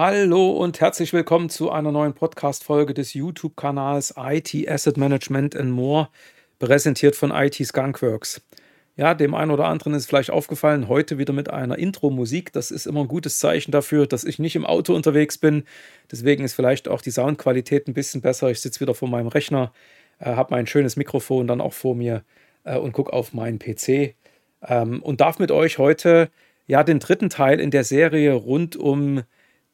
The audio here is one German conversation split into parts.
Hallo und herzlich willkommen zu einer neuen Podcast-Folge des YouTube-Kanals IT Asset Management and More, präsentiert von IT Skunkworks. Ja, dem einen oder anderen ist vielleicht aufgefallen, heute wieder mit einer Intro-Musik. Das ist immer ein gutes Zeichen dafür, dass ich nicht im Auto unterwegs bin. Deswegen ist vielleicht auch die Soundqualität ein bisschen besser. Ich sitze wieder vor meinem Rechner, äh, habe mein schönes Mikrofon dann auch vor mir äh, und gucke auf meinen PC ähm, und darf mit euch heute ja den dritten Teil in der Serie rund um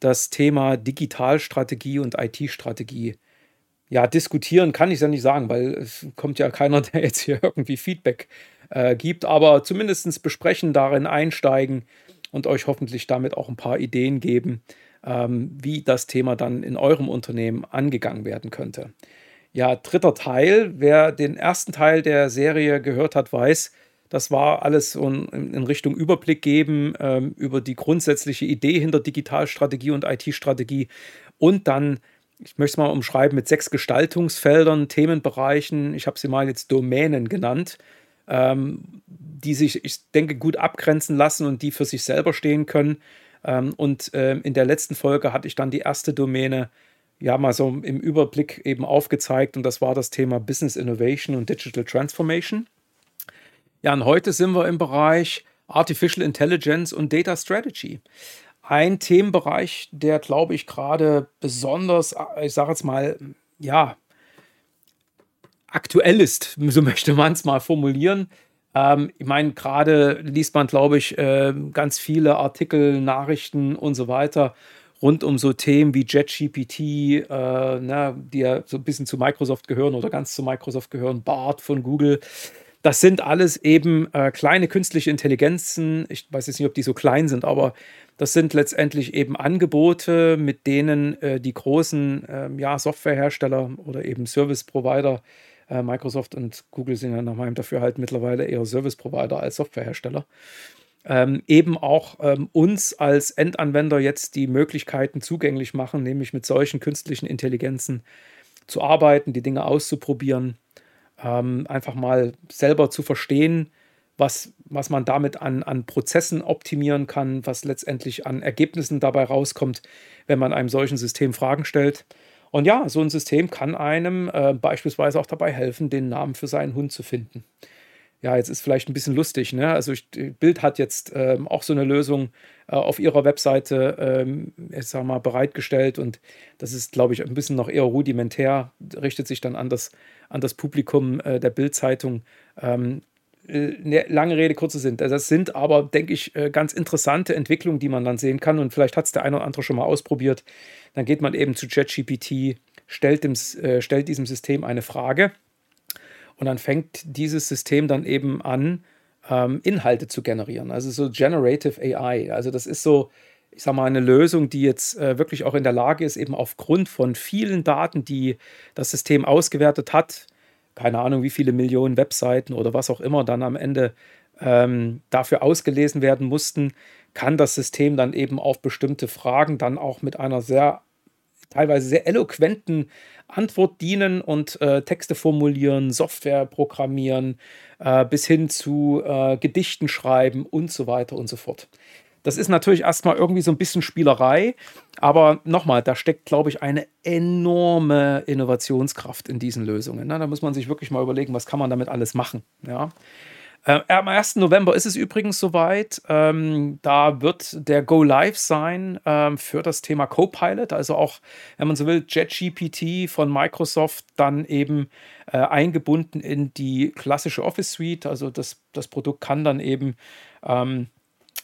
das Thema Digitalstrategie und IT-Strategie ja, diskutieren kann ich es ja nicht sagen, weil es kommt ja keiner, der jetzt hier irgendwie Feedback äh, gibt, aber zumindest besprechen, darin einsteigen und euch hoffentlich damit auch ein paar Ideen geben, ähm, wie das Thema dann in eurem Unternehmen angegangen werden könnte. Ja, dritter Teil. Wer den ersten Teil der Serie gehört hat, weiß, das war alles in Richtung Überblick geben ähm, über die grundsätzliche Idee hinter Digitalstrategie und IT-Strategie und dann, ich möchte es mal umschreiben, mit sechs Gestaltungsfeldern, Themenbereichen, ich habe sie mal jetzt Domänen genannt, ähm, die sich, ich denke, gut abgrenzen lassen und die für sich selber stehen können. Ähm, und ähm, in der letzten Folge hatte ich dann die erste Domäne ja mal so im Überblick eben aufgezeigt und das war das Thema Business Innovation und Digital Transformation. Ja, und heute sind wir im Bereich Artificial Intelligence und Data Strategy. Ein Themenbereich, der, glaube ich, gerade besonders, ich sage jetzt mal, ja, aktuell ist, so möchte man es mal formulieren. Ähm, ich meine, gerade liest man, glaube ich, äh, ganz viele Artikel, Nachrichten und so weiter rund um so Themen wie JetGPT, äh, ne, die ja so ein bisschen zu Microsoft gehören oder ganz zu Microsoft gehören, BART von Google. Das sind alles eben äh, kleine künstliche Intelligenzen. Ich weiß jetzt nicht, ob die so klein sind, aber das sind letztendlich eben Angebote, mit denen äh, die großen äh, ja, Softwarehersteller oder eben Service Provider, äh, Microsoft und Google sind ja nach meinem Dafürhalten mittlerweile eher Service Provider als Softwarehersteller, ähm, eben auch ähm, uns als Endanwender jetzt die Möglichkeiten zugänglich machen, nämlich mit solchen künstlichen Intelligenzen zu arbeiten, die Dinge auszuprobieren ähm, einfach mal selber zu verstehen, was, was man damit an, an Prozessen optimieren kann, was letztendlich an Ergebnissen dabei rauskommt, wenn man einem solchen System Fragen stellt. Und ja, so ein System kann einem äh, beispielsweise auch dabei helfen, den Namen für seinen Hund zu finden ja, jetzt ist vielleicht ein bisschen lustig, ne? Also ich, Bild hat jetzt ähm, auch so eine Lösung äh, auf ihrer Webseite, ähm, ich sag mal, bereitgestellt und das ist, glaube ich, ein bisschen noch eher rudimentär, richtet sich dann an das, an das Publikum äh, der Bild-Zeitung. Ähm, äh, ne, lange Rede, kurze Sinn. Das sind aber, denke ich, äh, ganz interessante Entwicklungen, die man dann sehen kann und vielleicht hat es der eine oder andere schon mal ausprobiert. Dann geht man eben zu ChatGPT, stellt, dem, äh, stellt diesem System eine Frage und dann fängt dieses System dann eben an, ähm, Inhalte zu generieren. Also so Generative AI. Also das ist so, ich sage mal, eine Lösung, die jetzt äh, wirklich auch in der Lage ist, eben aufgrund von vielen Daten, die das System ausgewertet hat, keine Ahnung, wie viele Millionen Webseiten oder was auch immer dann am Ende ähm, dafür ausgelesen werden mussten, kann das System dann eben auf bestimmte Fragen dann auch mit einer sehr teilweise sehr eloquenten Antwort dienen und äh, Texte formulieren, Software programmieren, äh, bis hin zu äh, Gedichten schreiben und so weiter und so fort. Das ist natürlich erstmal irgendwie so ein bisschen Spielerei, aber nochmal, da steckt, glaube ich, eine enorme Innovationskraft in diesen Lösungen. Ne? Da muss man sich wirklich mal überlegen, was kann man damit alles machen. Ja? Äh, am 1. November ist es übrigens soweit. Ähm, da wird der Go Live sein ähm, für das Thema Copilot, also auch, wenn man so will, JetGPT von Microsoft dann eben äh, eingebunden in die klassische Office Suite. Also das, das Produkt kann dann eben ähm,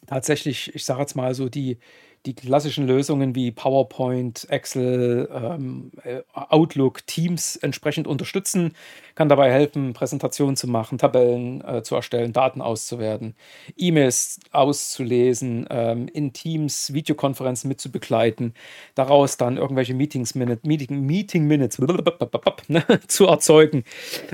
tatsächlich, ich sage jetzt mal so, die die klassischen Lösungen wie PowerPoint, Excel, ähm, äh, Outlook, Teams entsprechend unterstützen, kann dabei helfen, Präsentationen zu machen, Tabellen äh, zu erstellen, Daten auszuwerten, E-Mails auszulesen, ähm, in Teams Videokonferenzen mitzubegleiten, daraus dann irgendwelche Meetings, Minute, Meeting, Meeting Minutes ne, zu erzeugen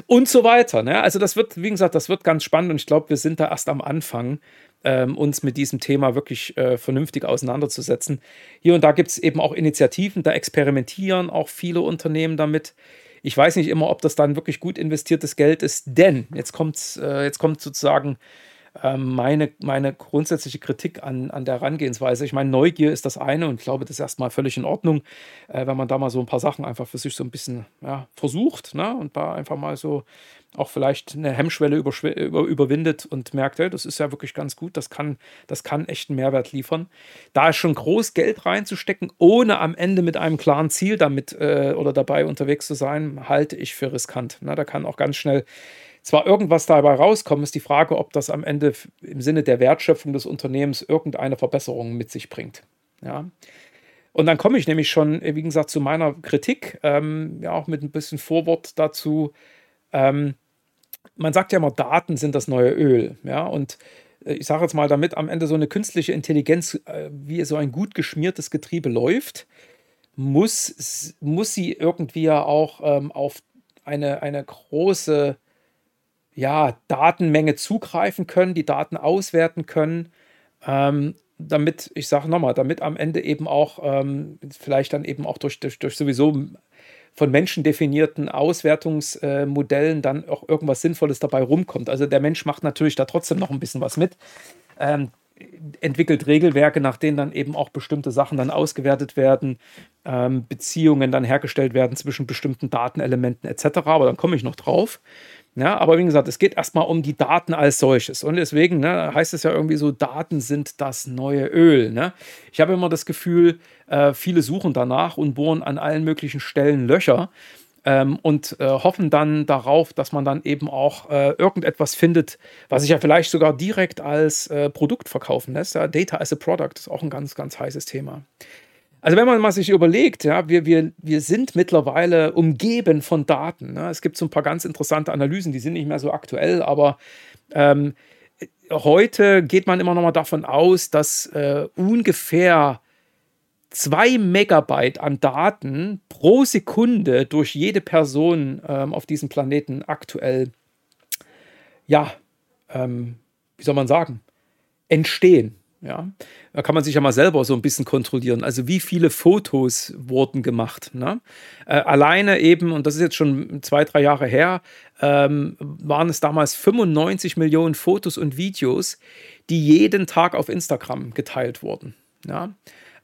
und so weiter. Ne? Also das wird, wie gesagt, das wird ganz spannend und ich glaube, wir sind da erst am Anfang ähm, uns mit diesem Thema wirklich äh, vernünftig auseinanderzusetzen. Hier und da gibt es eben auch Initiativen, da experimentieren auch viele Unternehmen damit. Ich weiß nicht immer, ob das dann wirklich gut investiertes Geld ist, denn jetzt kommt, äh, jetzt kommt sozusagen ähm, meine, meine grundsätzliche Kritik an, an der Herangehensweise. Ich meine, Neugier ist das eine und ich glaube, das ist erstmal völlig in Ordnung, äh, wenn man da mal so ein paar Sachen einfach für sich so ein bisschen ja, versucht ne? und da einfach mal so auch vielleicht eine Hemmschwelle über, überwindet und merkt, hey, das ist ja wirklich ganz gut, das kann, das kann echt einen Mehrwert liefern. Da ist schon groß Geld reinzustecken, ohne am Ende mit einem klaren Ziel damit äh, oder dabei unterwegs zu sein, halte ich für riskant. Ne? Da kann auch ganz schnell zwar irgendwas dabei rauskommen, ist die Frage, ob das am Ende im Sinne der Wertschöpfung des Unternehmens irgendeine Verbesserung mit sich bringt. Ja. Und dann komme ich nämlich schon, wie gesagt, zu meiner Kritik, ähm, ja auch mit ein bisschen Vorwort dazu. Ähm, man sagt ja immer, Daten sind das neue Öl. Ja, und äh, ich sage jetzt mal, damit am Ende so eine künstliche Intelligenz äh, wie so ein gut geschmiertes Getriebe läuft, muss, muss sie irgendwie ja auch ähm, auf eine, eine große ja, Datenmenge zugreifen können, die Daten auswerten können, ähm, damit, ich sage nochmal, damit am Ende eben auch ähm, vielleicht dann eben auch durch, durch, durch sowieso von Menschen definierten Auswertungsmodellen äh, dann auch irgendwas Sinnvolles dabei rumkommt. Also der Mensch macht natürlich da trotzdem noch ein bisschen was mit. Ähm, entwickelt Regelwerke, nach denen dann eben auch bestimmte Sachen dann ausgewertet werden, ähm, Beziehungen dann hergestellt werden zwischen bestimmten Datenelementen etc. Aber dann komme ich noch drauf. Ja, aber wie gesagt, es geht erstmal um die Daten als solches. Und deswegen ne, heißt es ja irgendwie so, Daten sind das neue Öl. Ne? Ich habe immer das Gefühl, äh, viele suchen danach und bohren an allen möglichen Stellen Löcher ähm, und äh, hoffen dann darauf, dass man dann eben auch äh, irgendetwas findet, was sich ja vielleicht sogar direkt als äh, Produkt verkaufen lässt. Ja? Data as a Product ist auch ein ganz, ganz heißes Thema. Also wenn man mal sich überlegt, ja, wir, wir, wir sind mittlerweile umgeben von Daten. Ne? Es gibt so ein paar ganz interessante Analysen, die sind nicht mehr so aktuell, aber ähm, heute geht man immer noch mal davon aus, dass äh, ungefähr zwei Megabyte an Daten pro Sekunde durch jede Person ähm, auf diesem Planeten aktuell, ja, ähm, wie soll man sagen, entstehen. Ja, da kann man sich ja mal selber so ein bisschen kontrollieren. Also wie viele Fotos wurden gemacht? Ne? Äh, alleine eben, und das ist jetzt schon zwei, drei Jahre her, ähm, waren es damals 95 Millionen Fotos und Videos, die jeden Tag auf Instagram geteilt wurden. Ja?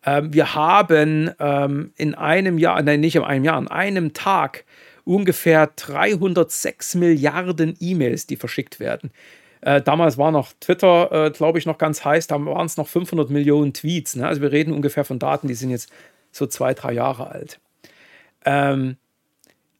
Ähm, wir haben ähm, in einem Jahr, nein, nicht in einem Jahr, in einem Tag ungefähr 306 Milliarden E-Mails, die verschickt werden. Äh, damals war noch Twitter, äh, glaube ich, noch ganz heiß. Da waren es noch 500 Millionen Tweets. Ne? Also wir reden ungefähr von Daten, die sind jetzt so zwei, drei Jahre alt. Ähm,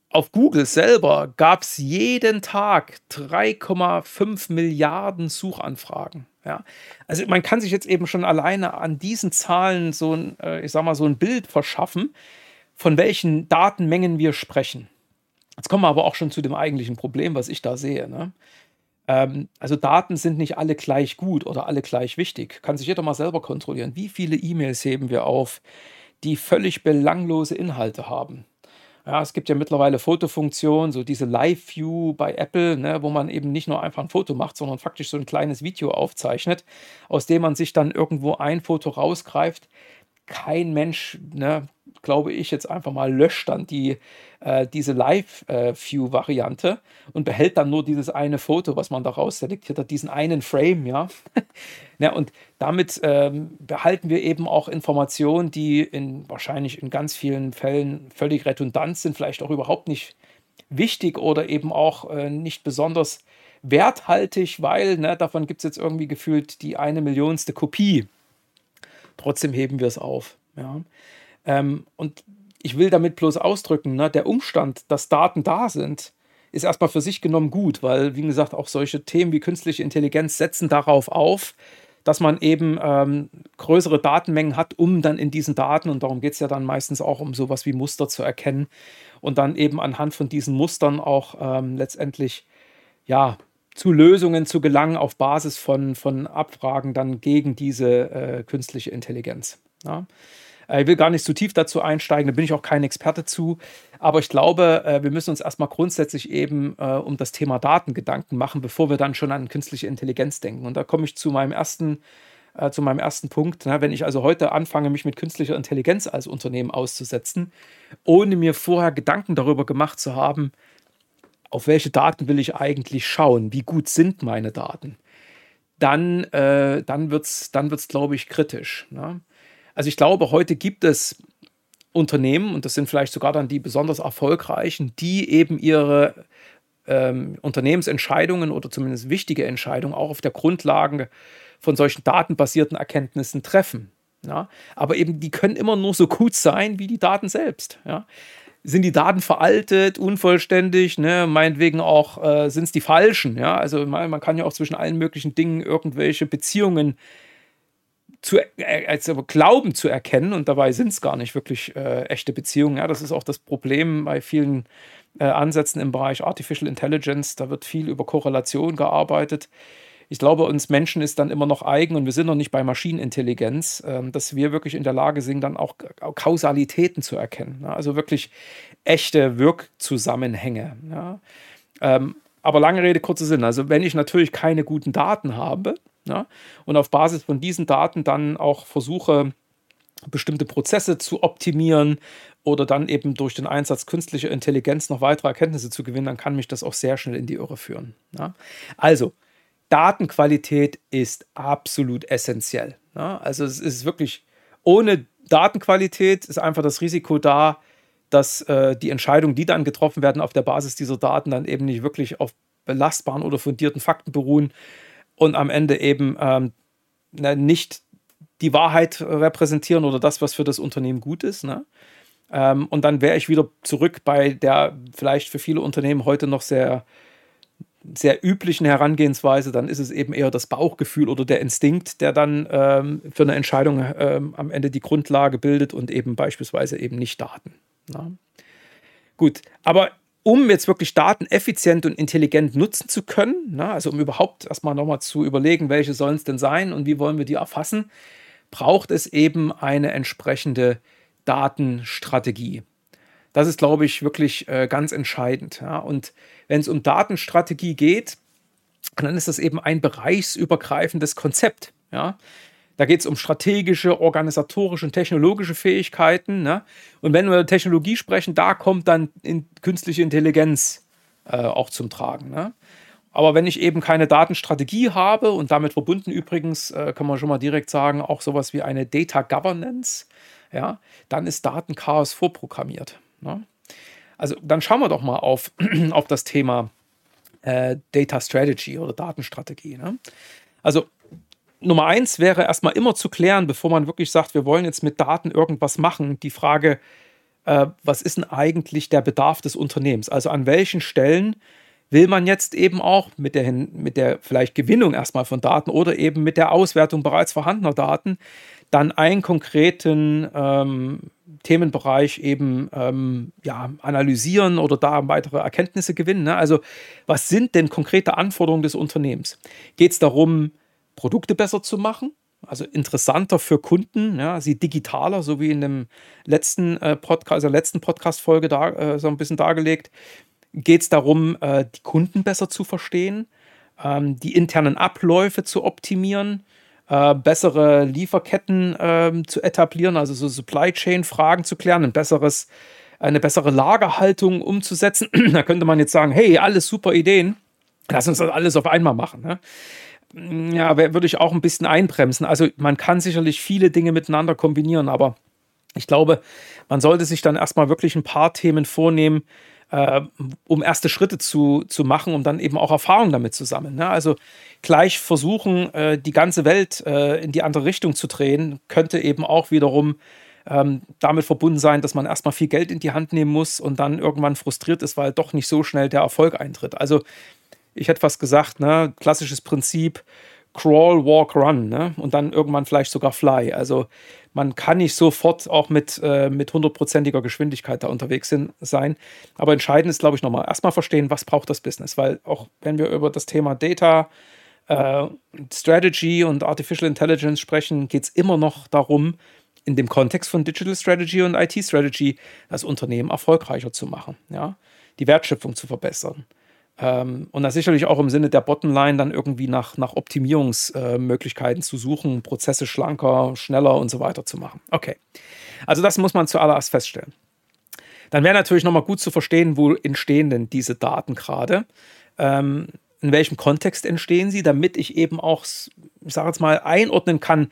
auf Google selber gab es jeden Tag 3,5 Milliarden Suchanfragen. Ja, also man kann sich jetzt eben schon alleine an diesen Zahlen so ein, äh, ich sag mal, so ein Bild verschaffen, von welchen Datenmengen wir sprechen. Jetzt kommen wir aber auch schon zu dem eigentlichen Problem, was ich da sehe. Ne? Ähm, also Daten sind nicht alle gleich gut oder alle gleich wichtig. Kann sich jeder mal selber kontrollieren. Wie viele E-Mails heben wir auf, die völlig belanglose Inhalte haben? Ja, es gibt ja mittlerweile Fotofunktionen, so diese Live-View bei Apple, ne, wo man eben nicht nur einfach ein Foto macht, sondern faktisch so ein kleines Video aufzeichnet, aus dem man sich dann irgendwo ein Foto rausgreift. Kein Mensch ne, glaube ich, jetzt einfach mal löscht dann die, äh, diese Live-View-Variante und behält dann nur dieses eine Foto, was man daraus selektiert hat, diesen einen Frame, ja. ja und damit ähm, behalten wir eben auch Informationen, die in, wahrscheinlich in ganz vielen Fällen völlig redundant sind, vielleicht auch überhaupt nicht wichtig oder eben auch äh, nicht besonders werthaltig, weil ne, davon gibt es jetzt irgendwie gefühlt die eine Millionste Kopie. Trotzdem heben wir es auf. Ja. Ähm, und ich will damit bloß ausdrücken, ne, der Umstand, dass Daten da sind, ist erstmal für sich genommen gut, weil, wie gesagt, auch solche Themen wie künstliche Intelligenz setzen darauf auf, dass man eben ähm, größere Datenmengen hat, um dann in diesen Daten, und darum geht es ja dann meistens auch um sowas wie Muster zu erkennen und dann eben anhand von diesen Mustern auch ähm, letztendlich ja, zu Lösungen zu gelangen auf Basis von, von Abfragen dann gegen diese äh, künstliche Intelligenz. Ja. Äh, ich will gar nicht zu tief dazu einsteigen, da bin ich auch kein Experte zu. Aber ich glaube, äh, wir müssen uns erstmal grundsätzlich eben äh, um das Thema Daten Gedanken machen, bevor wir dann schon an künstliche Intelligenz denken. Und da komme ich zu meinem ersten, zu meinem ersten Punkt. Wenn ich also heute anfange, mich mit künstlicher Intelligenz als Unternehmen auszusetzen, ohne mir vorher Gedanken darüber gemacht zu haben, auf welche Daten will ich eigentlich schauen? Wie gut sind meine Daten? dann, äh, dann wird es, dann wird's, glaube ich, kritisch. Ne? Also ich glaube, heute gibt es Unternehmen, und das sind vielleicht sogar dann die besonders erfolgreichen, die eben ihre ähm, Unternehmensentscheidungen oder zumindest wichtige Entscheidungen auch auf der Grundlage von solchen datenbasierten Erkenntnissen treffen. Ja? Aber eben, die können immer nur so gut sein wie die Daten selbst. Ja? Sind die Daten veraltet, unvollständig, ne? meinetwegen auch äh, sind es die falschen. Ja? Also man, man, kann ja auch zwischen allen möglichen Dingen irgendwelche Beziehungen zu, äh, also glauben zu erkennen und dabei sind es gar nicht wirklich äh, echte Beziehungen. Ja? Das ist auch das Problem bei vielen äh, Ansätzen im Bereich Artificial Intelligence. Da wird viel über Korrelation gearbeitet ich glaube, uns Menschen ist dann immer noch eigen und wir sind noch nicht bei Maschinenintelligenz, ähm, dass wir wirklich in der Lage sind, dann auch Kausalitäten zu erkennen. Ne? Also wirklich echte Wirkzusammenhänge. Ja? Ähm, aber lange Rede, kurzer Sinn. Also, wenn ich natürlich keine guten Daten habe ja, und auf Basis von diesen Daten dann auch versuche, bestimmte Prozesse zu optimieren oder dann eben durch den Einsatz künstlicher Intelligenz noch weitere Erkenntnisse zu gewinnen, dann kann mich das auch sehr schnell in die Irre führen. Ja? Also, Datenqualität ist absolut essentiell. Ja, also es ist wirklich, ohne Datenqualität ist einfach das Risiko da, dass äh, die Entscheidungen, die dann getroffen werden auf der Basis dieser Daten, dann eben nicht wirklich auf belastbaren oder fundierten Fakten beruhen und am Ende eben ähm, nicht die Wahrheit repräsentieren oder das, was für das Unternehmen gut ist. Ne? Ähm, und dann wäre ich wieder zurück bei der vielleicht für viele Unternehmen heute noch sehr sehr üblichen Herangehensweise, dann ist es eben eher das Bauchgefühl oder der Instinkt, der dann ähm, für eine Entscheidung ähm, am Ende die Grundlage bildet und eben beispielsweise eben nicht Daten. Na? Gut, aber um jetzt wirklich Daten effizient und intelligent nutzen zu können, na, also um überhaupt erstmal nochmal zu überlegen, welche sollen es denn sein und wie wollen wir die erfassen, braucht es eben eine entsprechende Datenstrategie. Das ist, glaube ich, wirklich äh, ganz entscheidend. Ja? Und wenn es um Datenstrategie geht, dann ist das eben ein bereichsübergreifendes Konzept. Ja? Da geht es um strategische, organisatorische und technologische Fähigkeiten. Ne? Und wenn wir über Technologie sprechen, da kommt dann in künstliche Intelligenz äh, auch zum Tragen. Ne? Aber wenn ich eben keine Datenstrategie habe und damit verbunden übrigens, äh, kann man schon mal direkt sagen, auch sowas wie eine Data Governance, ja, dann ist Datenchaos vorprogrammiert. Ne? Also dann schauen wir doch mal auf, auf das Thema äh, Data Strategy oder Datenstrategie. Ne? Also Nummer eins wäre erstmal immer zu klären, bevor man wirklich sagt, wir wollen jetzt mit Daten irgendwas machen, die Frage, äh, was ist denn eigentlich der Bedarf des Unternehmens? Also an welchen Stellen will man jetzt eben auch mit der, mit der vielleicht Gewinnung erstmal von Daten oder eben mit der Auswertung bereits vorhandener Daten dann einen konkreten ähm, Themenbereich eben ähm, ja, analysieren oder da weitere Erkenntnisse gewinnen. Ne? Also was sind denn konkrete Anforderungen des Unternehmens? Geht es darum, Produkte besser zu machen? Also interessanter für Kunden, ja, sie digitaler, so wie in dem letzten äh, Podcast, also letzten Podcast-Folge da, äh, so ein bisschen dargelegt. Geht es darum, äh, die Kunden besser zu verstehen, ähm, die internen Abläufe zu optimieren, äh, bessere Lieferketten äh, zu etablieren, also so Supply Chain Fragen zu klären, ein besseres, eine bessere Lagerhaltung umzusetzen. da könnte man jetzt sagen, hey, alles super Ideen, lass uns das alles auf einmal machen. Ne? Ja, würde ich auch ein bisschen einbremsen. Also man kann sicherlich viele Dinge miteinander kombinieren, aber ich glaube, man sollte sich dann erstmal wirklich ein paar Themen vornehmen, äh, um erste Schritte zu, zu machen, um dann eben auch Erfahrung damit zu sammeln. Ne? Also gleich versuchen, äh, die ganze Welt äh, in die andere Richtung zu drehen, könnte eben auch wiederum ähm, damit verbunden sein, dass man erstmal viel Geld in die Hand nehmen muss und dann irgendwann frustriert ist, weil doch nicht so schnell der Erfolg eintritt. Also ich hätte fast gesagt, ne, klassisches Prinzip, Crawl, Walk, Run, ne? Und dann irgendwann vielleicht sogar Fly. Also man kann nicht sofort auch mit, äh, mit hundertprozentiger Geschwindigkeit da unterwegs sind, sein. Aber entscheidend ist, glaube ich, nochmal erstmal verstehen, was braucht das Business. Weil auch wenn wir über das Thema Data, äh, Strategy und Artificial Intelligence sprechen, geht es immer noch darum, in dem Kontext von Digital Strategy und IT Strategy das Unternehmen erfolgreicher zu machen, ja? die Wertschöpfung zu verbessern. Ähm, und das sicherlich auch im Sinne der Bottomline dann irgendwie nach, nach Optimierungsmöglichkeiten äh, zu suchen, Prozesse schlanker, schneller und so weiter zu machen. Okay. Also das muss man zuallererst feststellen. Dann wäre natürlich nochmal gut zu verstehen, wo entstehen denn diese Daten gerade. Ähm, in welchem Kontext entstehen sie, damit ich eben auch, ich sage jetzt mal, einordnen kann,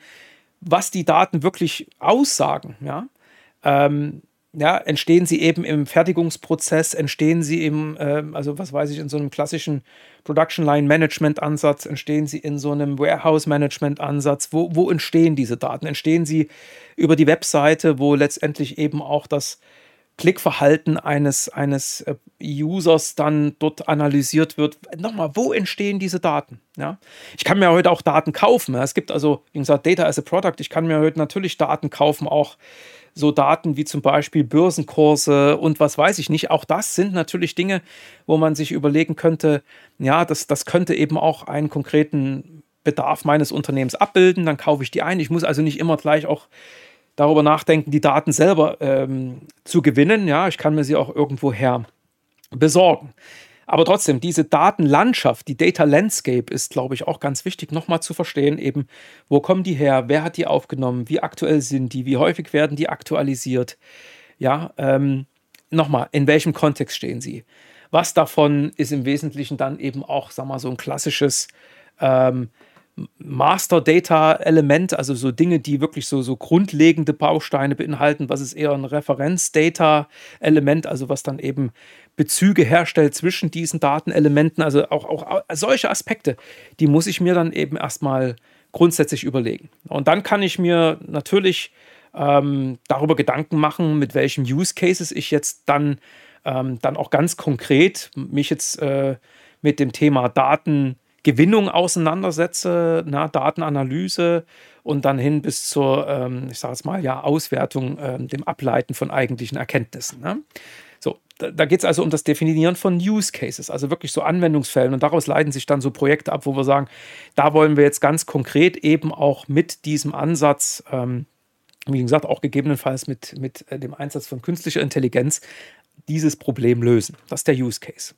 was die Daten wirklich aussagen. Ja? Ähm, ja, entstehen sie eben im Fertigungsprozess, entstehen sie im, äh, also was weiß ich, in so einem klassischen Production Line Management Ansatz, entstehen sie in so einem Warehouse Management Ansatz. Wo, wo entstehen diese Daten? Entstehen sie über die Webseite, wo letztendlich eben auch das Klickverhalten eines, eines äh, Users dann dort analysiert wird. Nochmal, wo entstehen diese Daten? Ja? Ich kann mir heute auch Daten kaufen. Es gibt also, wie gesagt, Data as a Product. Ich kann mir heute natürlich Daten kaufen, auch so Daten wie zum Beispiel Börsenkurse und was weiß ich nicht. Auch das sind natürlich Dinge, wo man sich überlegen könnte, ja, das, das könnte eben auch einen konkreten Bedarf meines Unternehmens abbilden. Dann kaufe ich die ein. Ich muss also nicht immer gleich auch darüber nachdenken, die Daten selber ähm, zu gewinnen. Ja, ich kann mir sie auch irgendwoher besorgen. Aber trotzdem, diese Datenlandschaft, die Data Landscape ist, glaube ich, auch ganz wichtig, nochmal zu verstehen, eben, wo kommen die her, wer hat die aufgenommen, wie aktuell sind die, wie häufig werden die aktualisiert. Ja, ähm, nochmal, in welchem Kontext stehen sie? Was davon ist im Wesentlichen dann eben auch, sag mal, so ein klassisches ähm, Master Data Element, also so Dinge, die wirklich so, so grundlegende Bausteine beinhalten. Was ist eher ein Referenz Data Element, also was dann eben Bezüge herstellt zwischen diesen Datenelementen. Also auch, auch solche Aspekte, die muss ich mir dann eben erstmal grundsätzlich überlegen. Und dann kann ich mir natürlich ähm, darüber Gedanken machen, mit welchen Use Cases ich jetzt dann, ähm, dann auch ganz konkret mich jetzt äh, mit dem Thema Daten Gewinnung auseinandersetze, na, Datenanalyse und dann hin bis zur, ähm, ich sage es mal, ja, Auswertung, ähm, dem Ableiten von eigentlichen Erkenntnissen. Ne? So, da, da geht es also um das Definieren von Use Cases, also wirklich so Anwendungsfällen. Und daraus leiten sich dann so Projekte ab, wo wir sagen, da wollen wir jetzt ganz konkret eben auch mit diesem Ansatz, ähm, wie gesagt, auch gegebenenfalls mit, mit äh, dem Einsatz von künstlicher Intelligenz, dieses Problem lösen. Das ist der Use Case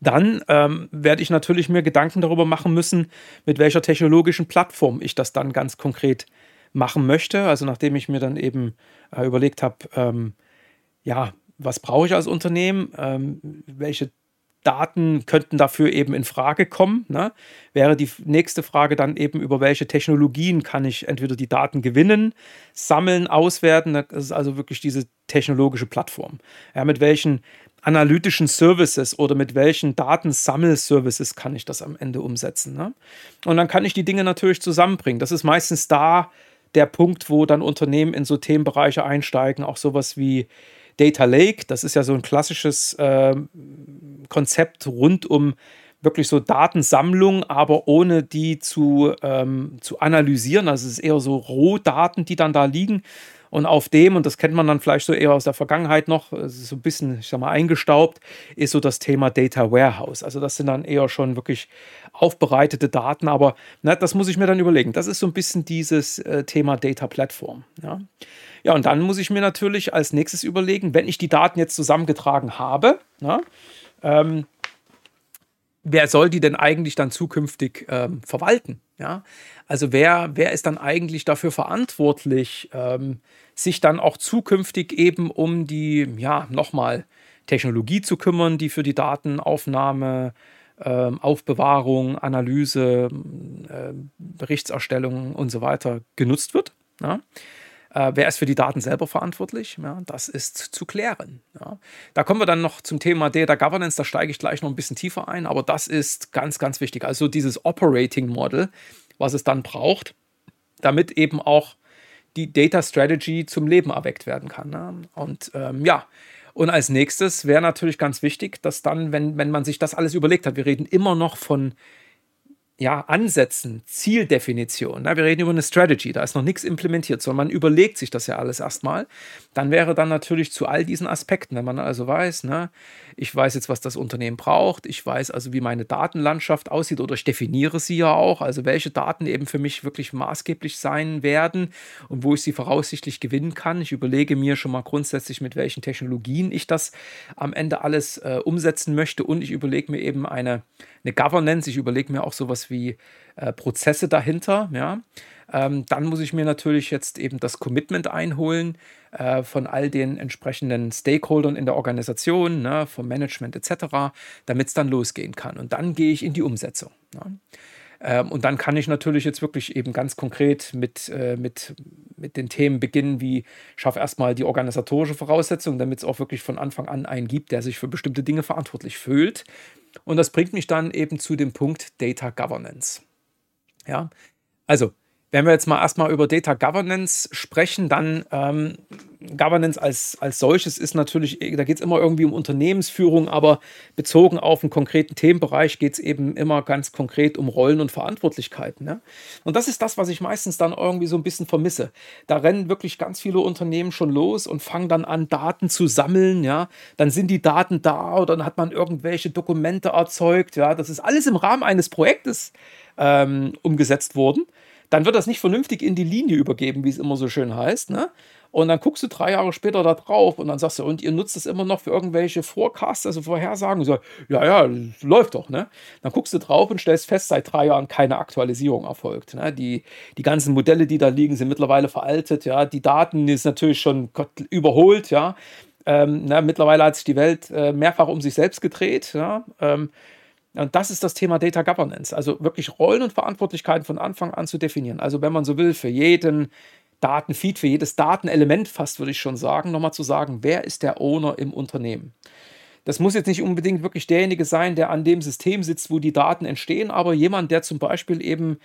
dann ähm, werde ich natürlich mir Gedanken darüber machen müssen, mit welcher technologischen Plattform ich das dann ganz konkret machen möchte. Also nachdem ich mir dann eben äh, überlegt habe, ähm, ja, was brauche ich als Unternehmen, ähm, welche Daten könnten dafür eben in Frage kommen. Ne? Wäre die nächste Frage dann eben, über welche Technologien kann ich entweder die Daten gewinnen, sammeln, auswerten. Das ist also wirklich diese technologische Plattform. Ja, mit welchen analytischen Services oder mit welchen Datensammelservices kann ich das am Ende umsetzen. Ne? Und dann kann ich die Dinge natürlich zusammenbringen. Das ist meistens da der Punkt, wo dann Unternehmen in so Themenbereiche einsteigen, auch sowas wie Data Lake. Das ist ja so ein klassisches äh, Konzept rund um wirklich so Datensammlung, aber ohne die zu, ähm, zu analysieren. Also es ist eher so Rohdaten, die dann da liegen. Und auf dem, und das kennt man dann vielleicht so eher aus der Vergangenheit noch, so ein bisschen, ich sag mal, eingestaubt, ist so das Thema Data Warehouse. Also das sind dann eher schon wirklich aufbereitete Daten, aber ne, das muss ich mir dann überlegen. Das ist so ein bisschen dieses äh, Thema Data Platform. Ja. ja, und dann muss ich mir natürlich als nächstes überlegen, wenn ich die Daten jetzt zusammengetragen habe, na, ähm, wer soll die denn eigentlich dann zukünftig ähm, verwalten? Ja, also wer, wer ist dann eigentlich dafür verantwortlich, ähm, sich dann auch zukünftig eben um die, ja, nochmal Technologie zu kümmern, die für die Datenaufnahme, ähm, Aufbewahrung, Analyse, äh, Berichtserstellung und so weiter genutzt wird? Ja? Äh, wer ist für die Daten selber verantwortlich? Ja, das ist zu klären. Ja. Da kommen wir dann noch zum Thema Data Governance, da steige ich gleich noch ein bisschen tiefer ein, aber das ist ganz, ganz wichtig. Also dieses Operating Model, was es dann braucht, damit eben auch die Data Strategy zum Leben erweckt werden kann. Ne? Und ähm, ja, und als nächstes wäre natürlich ganz wichtig, dass dann, wenn, wenn man sich das alles überlegt hat, wir reden immer noch von ja, Ansätzen, Zieldefinition. Ne? Wir reden über eine Strategy, da ist noch nichts implementiert, sondern man überlegt sich das ja alles erstmal. Dann wäre dann natürlich zu all diesen Aspekten, wenn man also weiß, ne, ich weiß jetzt, was das Unternehmen braucht, ich weiß also, wie meine Datenlandschaft aussieht oder ich definiere sie ja auch, also welche Daten eben für mich wirklich maßgeblich sein werden und wo ich sie voraussichtlich gewinnen kann. Ich überlege mir schon mal grundsätzlich, mit welchen Technologien ich das am Ende alles äh, umsetzen möchte und ich überlege mir eben eine, eine Governance, ich überlege mir auch sowas wie äh, Prozesse dahinter, ja. Ähm, dann muss ich mir natürlich jetzt eben das Commitment einholen äh, von all den entsprechenden Stakeholdern in der Organisation, ne, vom Management etc., damit es dann losgehen kann. Und dann gehe ich in die Umsetzung. Ne. Ähm, und dann kann ich natürlich jetzt wirklich eben ganz konkret mit, äh, mit, mit den Themen beginnen, wie schaffe erstmal die organisatorische Voraussetzung, damit es auch wirklich von Anfang an einen gibt, der sich für bestimmte Dinge verantwortlich fühlt. Und das bringt mich dann eben zu dem Punkt Data Governance. Ja, also wenn wir jetzt mal erstmal über Data Governance sprechen, dann ähm, Governance als, als solches ist natürlich, da geht es immer irgendwie um Unternehmensführung, aber bezogen auf einen konkreten Themenbereich geht es eben immer ganz konkret um Rollen und Verantwortlichkeiten. Ne? Und das ist das, was ich meistens dann irgendwie so ein bisschen vermisse. Da rennen wirklich ganz viele Unternehmen schon los und fangen dann an, Daten zu sammeln. Ja? Dann sind die Daten da oder dann hat man irgendwelche Dokumente erzeugt. Ja? Das ist alles im Rahmen eines Projektes ähm, umgesetzt worden dann wird das nicht vernünftig in die Linie übergeben, wie es immer so schön heißt. Ne? Und dann guckst du drei Jahre später da drauf und dann sagst du, und ihr nutzt es immer noch für irgendwelche Forecasts, also Vorhersagen. So, ja, ja, läuft doch. Ne? Dann guckst du drauf und stellst fest, seit drei Jahren keine Aktualisierung erfolgt. Ne? Die, die ganzen Modelle, die da liegen, sind mittlerweile veraltet. Ja? Die Daten ist natürlich schon überholt. Ja? Ähm, na, mittlerweile hat sich die Welt äh, mehrfach um sich selbst gedreht. Ja? Ähm, und das ist das Thema Data Governance, also wirklich Rollen und Verantwortlichkeiten von Anfang an zu definieren. Also wenn man so will, für jeden Datenfeed, für jedes Datenelement fast, würde ich schon sagen, nochmal zu sagen, wer ist der Owner im Unternehmen. Das muss jetzt nicht unbedingt wirklich derjenige sein, der an dem System sitzt, wo die Daten entstehen, aber jemand, der zum Beispiel eben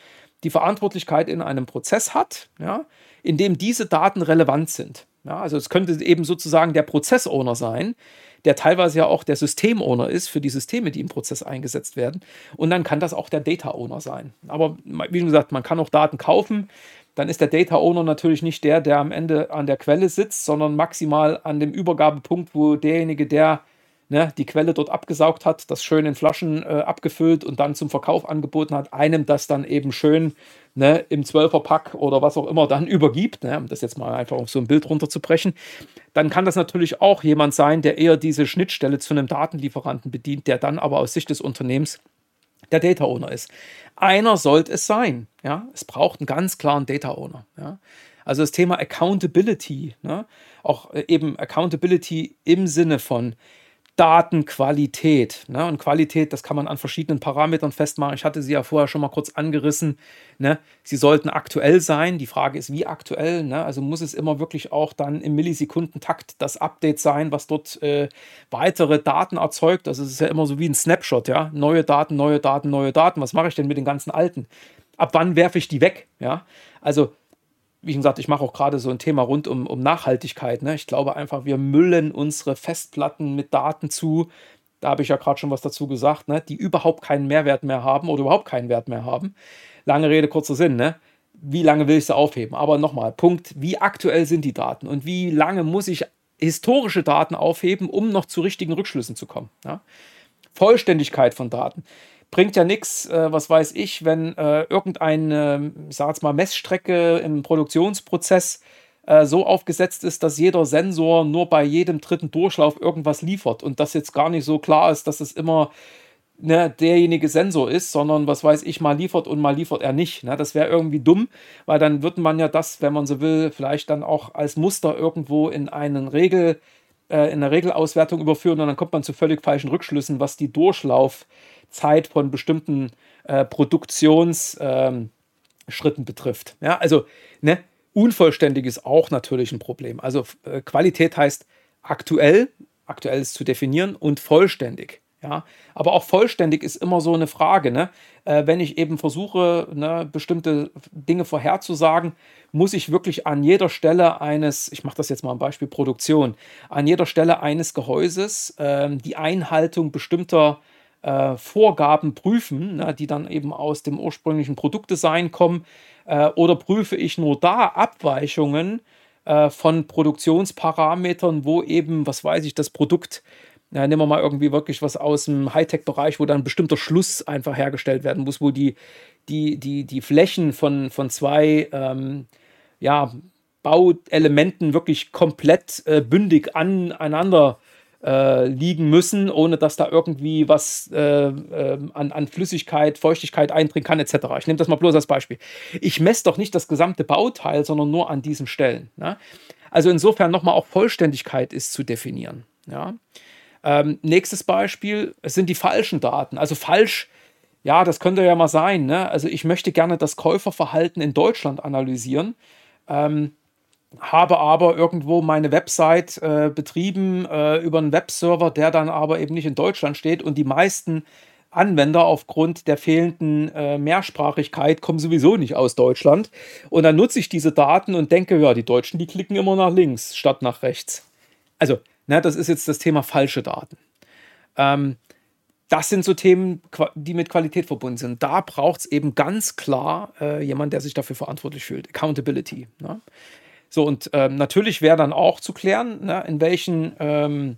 die Verantwortlichkeit in einem Prozess hat, ja, in dem diese Daten relevant sind. Ja, also es könnte eben sozusagen der Prozessowner sein, der teilweise ja auch der Systemowner ist für die Systeme, die im Prozess eingesetzt werden. Und dann kann das auch der Data-Owner sein. Aber wie gesagt, man kann auch Daten kaufen. Dann ist der Data-Owner natürlich nicht der, der am Ende an der Quelle sitzt, sondern maximal an dem Übergabepunkt, wo derjenige, der ne, die Quelle dort abgesaugt hat, das schön in Flaschen äh, abgefüllt und dann zum Verkauf angeboten hat, einem das dann eben schön ne, im Zwölferpack oder was auch immer dann übergibt, ne, um das jetzt mal einfach auf so ein Bild runterzubrechen, dann kann das natürlich auch jemand sein, der eher diese Schnittstelle zu einem Datenlieferanten bedient, der dann aber aus Sicht des Unternehmens der Data Owner ist. Einer sollte es sein. Ja? Es braucht einen ganz klaren Data Owner. Ja? Also das Thema Accountability, ne? auch äh, eben Accountability im Sinne von, Datenqualität. Ne? Und Qualität, das kann man an verschiedenen Parametern festmachen. Ich hatte sie ja vorher schon mal kurz angerissen. Ne? Sie sollten aktuell sein. Die Frage ist, wie aktuell? Ne? Also muss es immer wirklich auch dann im Millisekundentakt das Update sein, was dort äh, weitere Daten erzeugt. Also es ist ja immer so wie ein Snapshot, ja. Neue Daten, neue Daten, neue Daten. Was mache ich denn mit den ganzen alten? Ab wann werfe ich die weg? Ja. Also wie gesagt, ich mache auch gerade so ein Thema rund um, um Nachhaltigkeit. Ne? Ich glaube einfach, wir müllen unsere Festplatten mit Daten zu. Da habe ich ja gerade schon was dazu gesagt, ne? die überhaupt keinen Mehrwert mehr haben oder überhaupt keinen Wert mehr haben. Lange Rede, kurzer Sinn. Ne? Wie lange will ich sie aufheben? Aber nochmal, Punkt, wie aktuell sind die Daten und wie lange muss ich historische Daten aufheben, um noch zu richtigen Rückschlüssen zu kommen? Ja? Vollständigkeit von Daten bringt ja nichts, äh, was weiß ich, wenn äh, irgendeine, ich mal, Messstrecke im Produktionsprozess äh, so aufgesetzt ist, dass jeder Sensor nur bei jedem dritten Durchlauf irgendwas liefert und das jetzt gar nicht so klar ist, dass es immer ne, derjenige Sensor ist, sondern was weiß ich, mal liefert und mal liefert er nicht. Ne? Das wäre irgendwie dumm, weil dann würde man ja das, wenn man so will, vielleicht dann auch als Muster irgendwo in einen Regel, äh, in eine Regelauswertung überführen und dann kommt man zu völlig falschen Rückschlüssen, was die Durchlauf Zeit von bestimmten äh, Produktionsschritten ähm, betrifft. Ja, also ne, unvollständig ist auch natürlich ein Problem. Also äh, Qualität heißt aktuell, aktuell ist zu definieren und vollständig. Ja, aber auch vollständig ist immer so eine Frage. Ne? Äh, wenn ich eben versuche, ne, bestimmte Dinge vorherzusagen, muss ich wirklich an jeder Stelle eines, ich mache das jetzt mal am Beispiel Produktion, an jeder Stelle eines Gehäuses äh, die Einhaltung bestimmter äh, Vorgaben prüfen, ne, die dann eben aus dem ursprünglichen Produktdesign kommen, äh, oder prüfe ich nur da Abweichungen äh, von Produktionsparametern, wo eben, was weiß ich, das Produkt, ja, nehmen wir mal irgendwie wirklich was aus dem Hightech-Bereich, wo dann ein bestimmter Schluss einfach hergestellt werden muss, wo die, die, die, die Flächen von, von zwei ähm, ja, Bauelementen wirklich komplett äh, bündig aneinander äh, liegen müssen, ohne dass da irgendwie was äh, äh, an, an, Flüssigkeit, Feuchtigkeit eindringen kann, etc. Ich nehme das mal bloß als Beispiel. Ich messe doch nicht das gesamte Bauteil, sondern nur an diesen Stellen. Ne? Also insofern nochmal auch Vollständigkeit ist zu definieren. Ja? Ähm, nächstes Beispiel, es sind die falschen Daten. Also falsch, ja, das könnte ja mal sein. Ne? Also ich möchte gerne das Käuferverhalten in Deutschland analysieren. Ähm, habe aber irgendwo meine Website äh, betrieben äh, über einen Webserver, der dann aber eben nicht in Deutschland steht und die meisten Anwender aufgrund der fehlenden äh, Mehrsprachigkeit kommen sowieso nicht aus Deutschland. Und dann nutze ich diese Daten und denke, ja, die Deutschen, die klicken immer nach links statt nach rechts. Also, ne, das ist jetzt das Thema falsche Daten. Ähm, das sind so Themen, die mit Qualität verbunden sind. Da braucht es eben ganz klar äh, jemand, der sich dafür verantwortlich fühlt. Accountability. Ne? So, und ähm, natürlich wäre dann auch zu klären, ne, in welchen ähm,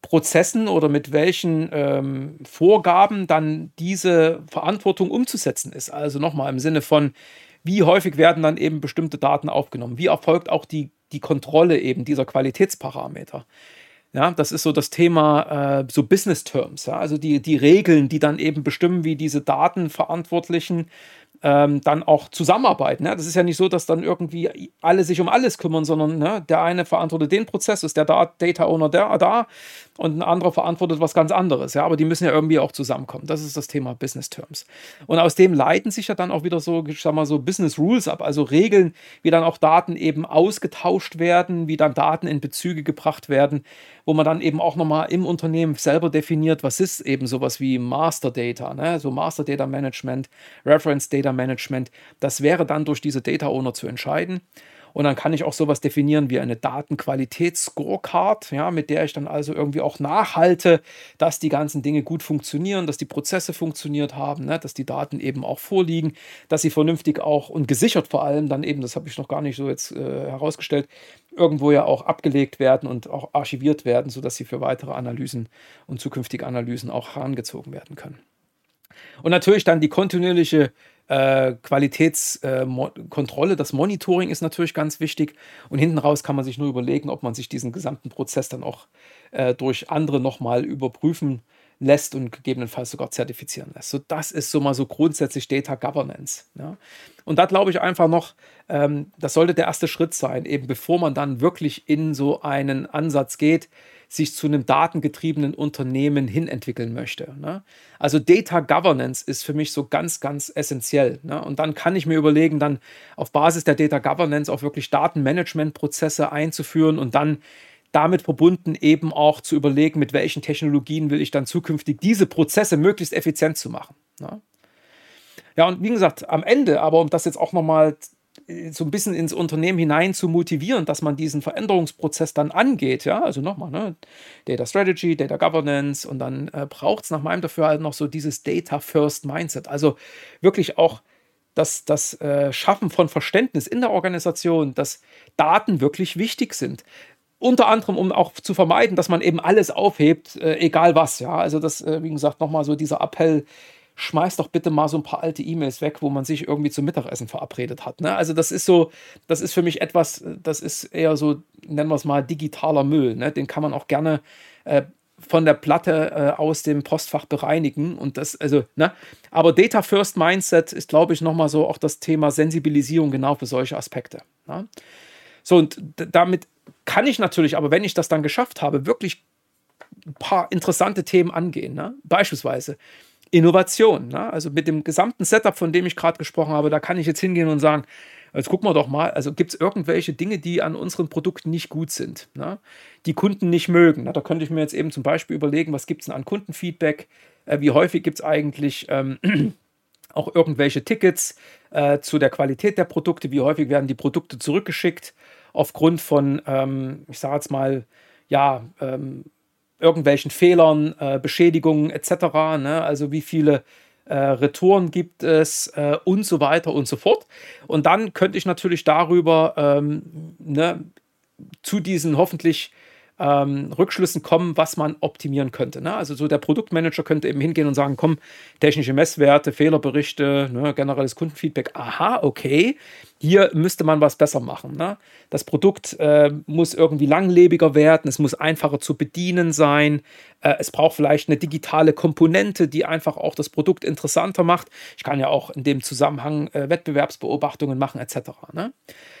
Prozessen oder mit welchen ähm, Vorgaben dann diese Verantwortung umzusetzen ist. Also nochmal im Sinne von, wie häufig werden dann eben bestimmte Daten aufgenommen? Wie erfolgt auch die, die Kontrolle eben dieser Qualitätsparameter? Ja, das ist so das Thema, äh, so Business Terms, ja, also die, die Regeln, die dann eben bestimmen, wie diese Datenverantwortlichen ähm, dann auch zusammenarbeiten. Ne? Das ist ja nicht so, dass dann irgendwie alle sich um alles kümmern, sondern ne, der eine verantwortet den Prozess, ist der Data Owner der, da und ein anderer verantwortet was ganz anderes. Ja? Aber die müssen ja irgendwie auch zusammenkommen. Das ist das Thema Business Terms. Und aus dem leiten sich ja dann auch wieder so, ich sag mal so Business Rules ab, also Regeln, wie dann auch Daten eben ausgetauscht werden, wie dann Daten in Bezüge gebracht werden, wo man dann eben auch nochmal im Unternehmen selber definiert, was ist eben sowas wie Master Data, ne? so Master Data Management, Reference Data Management. Das wäre dann durch diese Data Owner zu entscheiden. Und dann kann ich auch sowas definieren wie eine Datenqualitätsscorecard, ja, mit der ich dann also irgendwie auch nachhalte, dass die ganzen Dinge gut funktionieren, dass die Prozesse funktioniert haben, ne, dass die Daten eben auch vorliegen, dass sie vernünftig auch und gesichert vor allem dann eben, das habe ich noch gar nicht so jetzt äh, herausgestellt, irgendwo ja auch abgelegt werden und auch archiviert werden, sodass sie für weitere Analysen und zukünftige Analysen auch herangezogen werden können. Und natürlich dann die kontinuierliche äh, Qualitätskontrolle, äh, das Monitoring ist natürlich ganz wichtig. Und hinten raus kann man sich nur überlegen, ob man sich diesen gesamten Prozess dann auch äh, durch andere nochmal überprüfen lässt und gegebenenfalls sogar zertifizieren lässt. So, das ist so mal so grundsätzlich Data Governance. Ja. Und da glaube ich einfach noch, ähm, das sollte der erste Schritt sein, eben bevor man dann wirklich in so einen Ansatz geht, sich zu einem datengetriebenen Unternehmen hin entwickeln möchte. Ne? Also Data Governance ist für mich so ganz, ganz essentiell. Ne? Und dann kann ich mir überlegen, dann auf Basis der Data Governance auch wirklich Datenmanagement-Prozesse einzuführen und dann damit verbunden eben auch zu überlegen, mit welchen Technologien will ich dann zukünftig diese Prozesse möglichst effizient zu machen. Ne? Ja, und wie gesagt, am Ende, aber um das jetzt auch nochmal so ein bisschen ins Unternehmen hinein zu motivieren, dass man diesen Veränderungsprozess dann angeht. Ja, also nochmal, ne? Data Strategy, Data Governance und dann äh, braucht es nach meinem Dafürhalten noch so dieses Data First Mindset. Also wirklich auch das, das äh, Schaffen von Verständnis in der Organisation, dass Daten wirklich wichtig sind unter anderem, um auch zu vermeiden, dass man eben alles aufhebt, äh, egal was. Ja, also das, äh, wie gesagt, nochmal so dieser Appell, schmeiß doch bitte mal so ein paar alte E-Mails weg, wo man sich irgendwie zum Mittagessen verabredet hat. Ne? Also das ist so, das ist für mich etwas, das ist eher so, nennen wir es mal, digitaler Müll. Ne? Den kann man auch gerne äh, von der Platte äh, aus dem Postfach bereinigen und das, also, ne? Aber Data First Mindset ist, glaube ich, nochmal so auch das Thema Sensibilisierung genau für solche Aspekte. Ne? So, und damit kann ich natürlich, aber wenn ich das dann geschafft habe, wirklich ein paar interessante Themen angehen. Ne? Beispielsweise, Innovation. Ne? Also mit dem gesamten Setup, von dem ich gerade gesprochen habe, da kann ich jetzt hingehen und sagen, jetzt gucken wir doch mal, also gibt es irgendwelche Dinge, die an unseren Produkten nicht gut sind, ne? die Kunden nicht mögen. Ne? Da könnte ich mir jetzt eben zum Beispiel überlegen, was gibt es denn an Kundenfeedback, äh, wie häufig gibt es eigentlich ähm, auch irgendwelche Tickets äh, zu der Qualität der Produkte, wie häufig werden die Produkte zurückgeschickt aufgrund von, ähm, ich sage jetzt mal, ja, ähm, irgendwelchen Fehlern, äh, Beschädigungen etc. Ne? Also wie viele äh, Retouren gibt es äh, und so weiter und so fort. Und dann könnte ich natürlich darüber ähm, ne, zu diesen hoffentlich ähm, Rückschlüssen kommen, was man optimieren könnte. Ne? Also so der Produktmanager könnte eben hingehen und sagen, komm, technische Messwerte, Fehlerberichte, ne, generelles Kundenfeedback, aha, okay, hier müsste man was besser machen. Ne? Das Produkt äh, muss irgendwie langlebiger werden, es muss einfacher zu bedienen sein, äh, es braucht vielleicht eine digitale Komponente, die einfach auch das Produkt interessanter macht. Ich kann ja auch in dem Zusammenhang äh, Wettbewerbsbeobachtungen machen etc. Ne?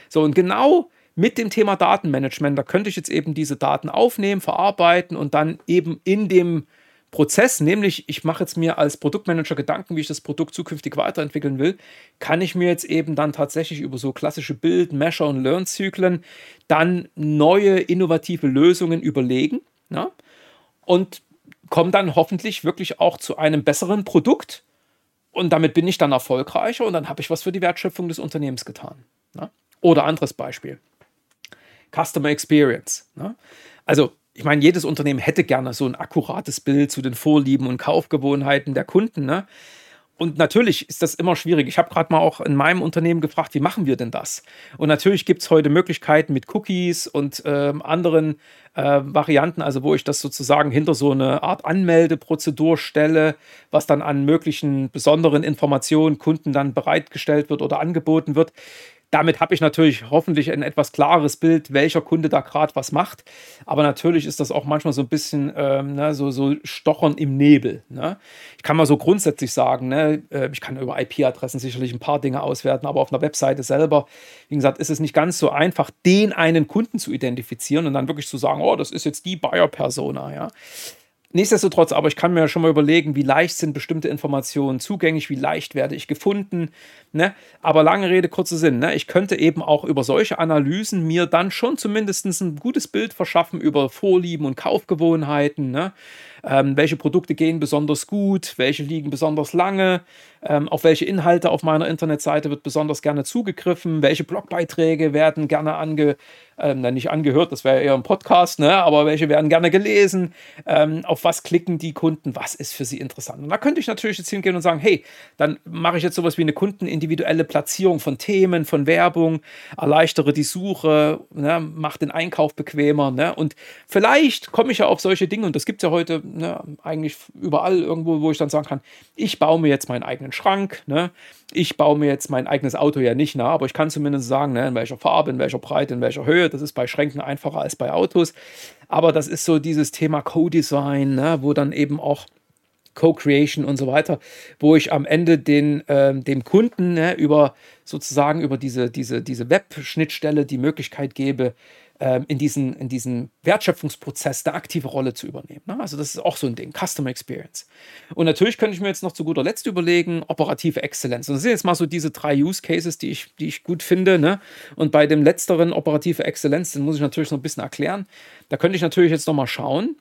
So, und genau mit dem Thema Datenmanagement, da könnte ich jetzt eben diese Daten aufnehmen, verarbeiten und dann eben in dem Prozess, nämlich ich mache jetzt mir als Produktmanager Gedanken, wie ich das Produkt zukünftig weiterentwickeln will, kann ich mir jetzt eben dann tatsächlich über so klassische Build, Measure und Learn-Zyklen dann neue innovative Lösungen überlegen ja? und komme dann hoffentlich wirklich auch zu einem besseren Produkt und damit bin ich dann erfolgreicher und dann habe ich was für die Wertschöpfung des Unternehmens getan. Ja? Oder anderes Beispiel. Customer Experience. Ne? Also, ich meine, jedes Unternehmen hätte gerne so ein akkurates Bild zu den Vorlieben und Kaufgewohnheiten der Kunden. Ne? Und natürlich ist das immer schwierig. Ich habe gerade mal auch in meinem Unternehmen gefragt, wie machen wir denn das? Und natürlich gibt es heute Möglichkeiten mit Cookies und äh, anderen äh, Varianten, also wo ich das sozusagen hinter so eine Art Anmeldeprozedur stelle, was dann an möglichen besonderen Informationen Kunden dann bereitgestellt wird oder angeboten wird. Damit habe ich natürlich hoffentlich ein etwas klares Bild, welcher Kunde da gerade was macht. Aber natürlich ist das auch manchmal so ein bisschen ähm, ne, so, so Stochern im Nebel. Ne? Ich kann mal so grundsätzlich sagen, ne, äh, ich kann über IP-Adressen sicherlich ein paar Dinge auswerten, aber auf einer Webseite selber, wie gesagt, ist es nicht ganz so einfach, den einen Kunden zu identifizieren und dann wirklich zu sagen, oh, das ist jetzt die Buyer-Persona. Ja? Nichtsdestotrotz, aber ich kann mir schon mal überlegen, wie leicht sind bestimmte Informationen zugänglich, wie leicht werde ich gefunden. Ne? Aber lange Rede, kurzer Sinn. Ne? Ich könnte eben auch über solche Analysen mir dann schon zumindest ein gutes Bild verschaffen über Vorlieben und Kaufgewohnheiten. Ne? ähm, welche Produkte gehen besonders gut, welche liegen besonders lange, ähm, auf welche Inhalte auf meiner Internetseite wird besonders gerne zugegriffen, welche Blogbeiträge werden gerne ange, ähm, nicht angehört, das wäre eher ein Podcast, ne? aber welche werden gerne gelesen, ähm, auf was klicken die Kunden, was ist für sie interessant. Und da könnte ich natürlich jetzt hingehen und sagen, hey, dann mache ich jetzt sowas wie eine kundenindividuelle Platzierung von Themen, von Werbung, erleichtere die Suche, ne? mache den Einkauf bequemer ne? und vielleicht komme ich ja auf solche Dinge und das gibt es ja heute ne, eigentlich überall irgendwo, wo ich dann sagen kann, ich baue mir jetzt meinen eigenen Schrank, ne? ich baue mir jetzt mein eigenes Auto ja nicht nach, aber ich kann zumindest sagen, ne, in welcher Farbe, in welcher Breite, in welcher Höhe. Das ist bei Schränken einfacher als bei Autos. Aber das ist so dieses Thema Co-Design, ne, wo dann eben auch Co-Creation und so weiter, wo ich am Ende den, äh, dem Kunden ne, über sozusagen über diese, diese, diese Web-Schnittstelle die Möglichkeit gebe, ähm, in, diesen, in diesen Wertschöpfungsprozess eine aktive Rolle zu übernehmen. Ne? Also das ist auch so ein Ding, Customer Experience. Und natürlich könnte ich mir jetzt noch zu guter Letzt überlegen, operative Exzellenz. Und das sind jetzt mal so diese drei Use Cases, die ich, die ich gut finde. Ne? Und bei dem letzteren, operative Exzellenz, den muss ich natürlich noch ein bisschen erklären. Da könnte ich natürlich jetzt noch mal schauen,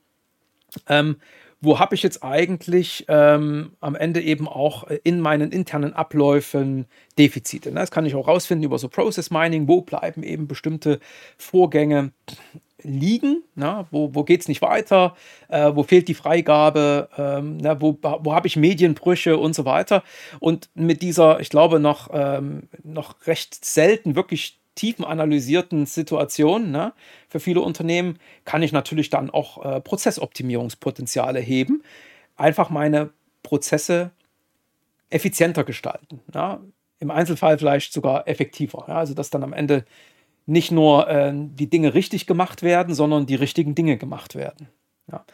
ähm, wo habe ich jetzt eigentlich ähm, am Ende eben auch äh, in meinen internen Abläufen Defizite. Ne? Das kann ich auch rausfinden über so Process Mining, wo bleiben eben bestimmte Vorgänge liegen, ne? wo, wo geht es nicht weiter, äh, wo fehlt die Freigabe, ähm, ne? wo, wo habe ich Medienbrüche und so weiter. Und mit dieser, ich glaube, noch, ähm, noch recht selten wirklich tiefen analysierten Situation ne, für viele Unternehmen kann ich natürlich dann auch äh, Prozessoptimierungspotenziale heben. Einfach meine Prozesse effizienter gestalten. Ja, Im Einzelfall vielleicht sogar effektiver. Ja, also dass dann am Ende nicht nur äh, die Dinge richtig gemacht werden, sondern die richtigen Dinge gemacht werden. Ja.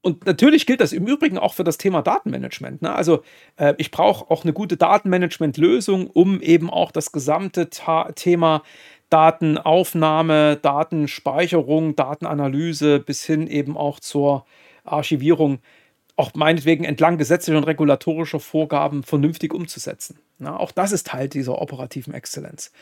Und natürlich gilt das im Übrigen auch für das Thema Datenmanagement. Ne? Also äh, ich brauche auch eine gute Datenmanagement-Lösung, um eben auch das gesamte Ta Thema Datenaufnahme, Datenspeicherung, Datenanalyse bis hin eben auch zur Archivierung auch meinetwegen entlang gesetzlicher und regulatorischer Vorgaben vernünftig umzusetzen. Na, auch das ist Teil dieser operativen Exzellenz.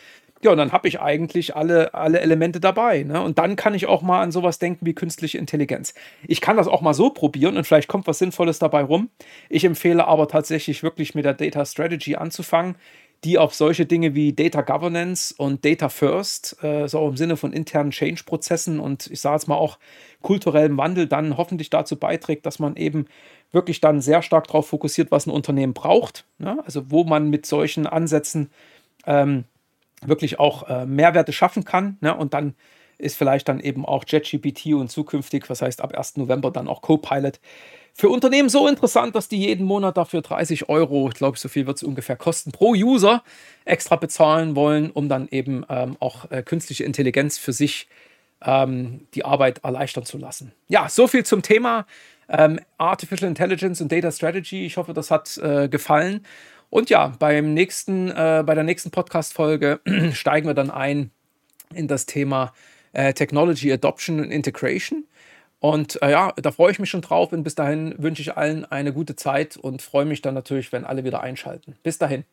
Ja, und dann habe ich eigentlich alle, alle Elemente dabei. Ne? Und dann kann ich auch mal an sowas denken wie künstliche Intelligenz. Ich kann das auch mal so probieren und vielleicht kommt was Sinnvolles dabei rum. Ich empfehle aber tatsächlich wirklich mit der Data Strategy anzufangen, die auf solche Dinge wie Data Governance und Data First, äh, so im Sinne von internen Change-Prozessen und ich sage jetzt mal auch kulturellem Wandel, dann hoffentlich dazu beiträgt, dass man eben wirklich dann sehr stark darauf fokussiert, was ein Unternehmen braucht. Ne? Also wo man mit solchen Ansätzen ähm, wirklich auch äh, Mehrwerte schaffen kann ne? und dann ist vielleicht dann eben auch JetGPT und zukünftig, was heißt ab 1. November dann auch Copilot, für Unternehmen so interessant, dass die jeden Monat dafür 30 Euro, ich glaube, so viel wird es ungefähr kosten, pro User extra bezahlen wollen, um dann eben ähm, auch äh, künstliche Intelligenz für sich ähm, die Arbeit erleichtern zu lassen. Ja, so viel zum Thema ähm, Artificial Intelligence und Data Strategy. Ich hoffe, das hat äh, gefallen. Und ja, beim nächsten, äh, bei der nächsten Podcast-Folge steigen wir dann ein in das Thema äh, Technology Adoption und Integration. Und äh, ja, da freue ich mich schon drauf. Und bis dahin wünsche ich allen eine gute Zeit und freue mich dann natürlich, wenn alle wieder einschalten. Bis dahin.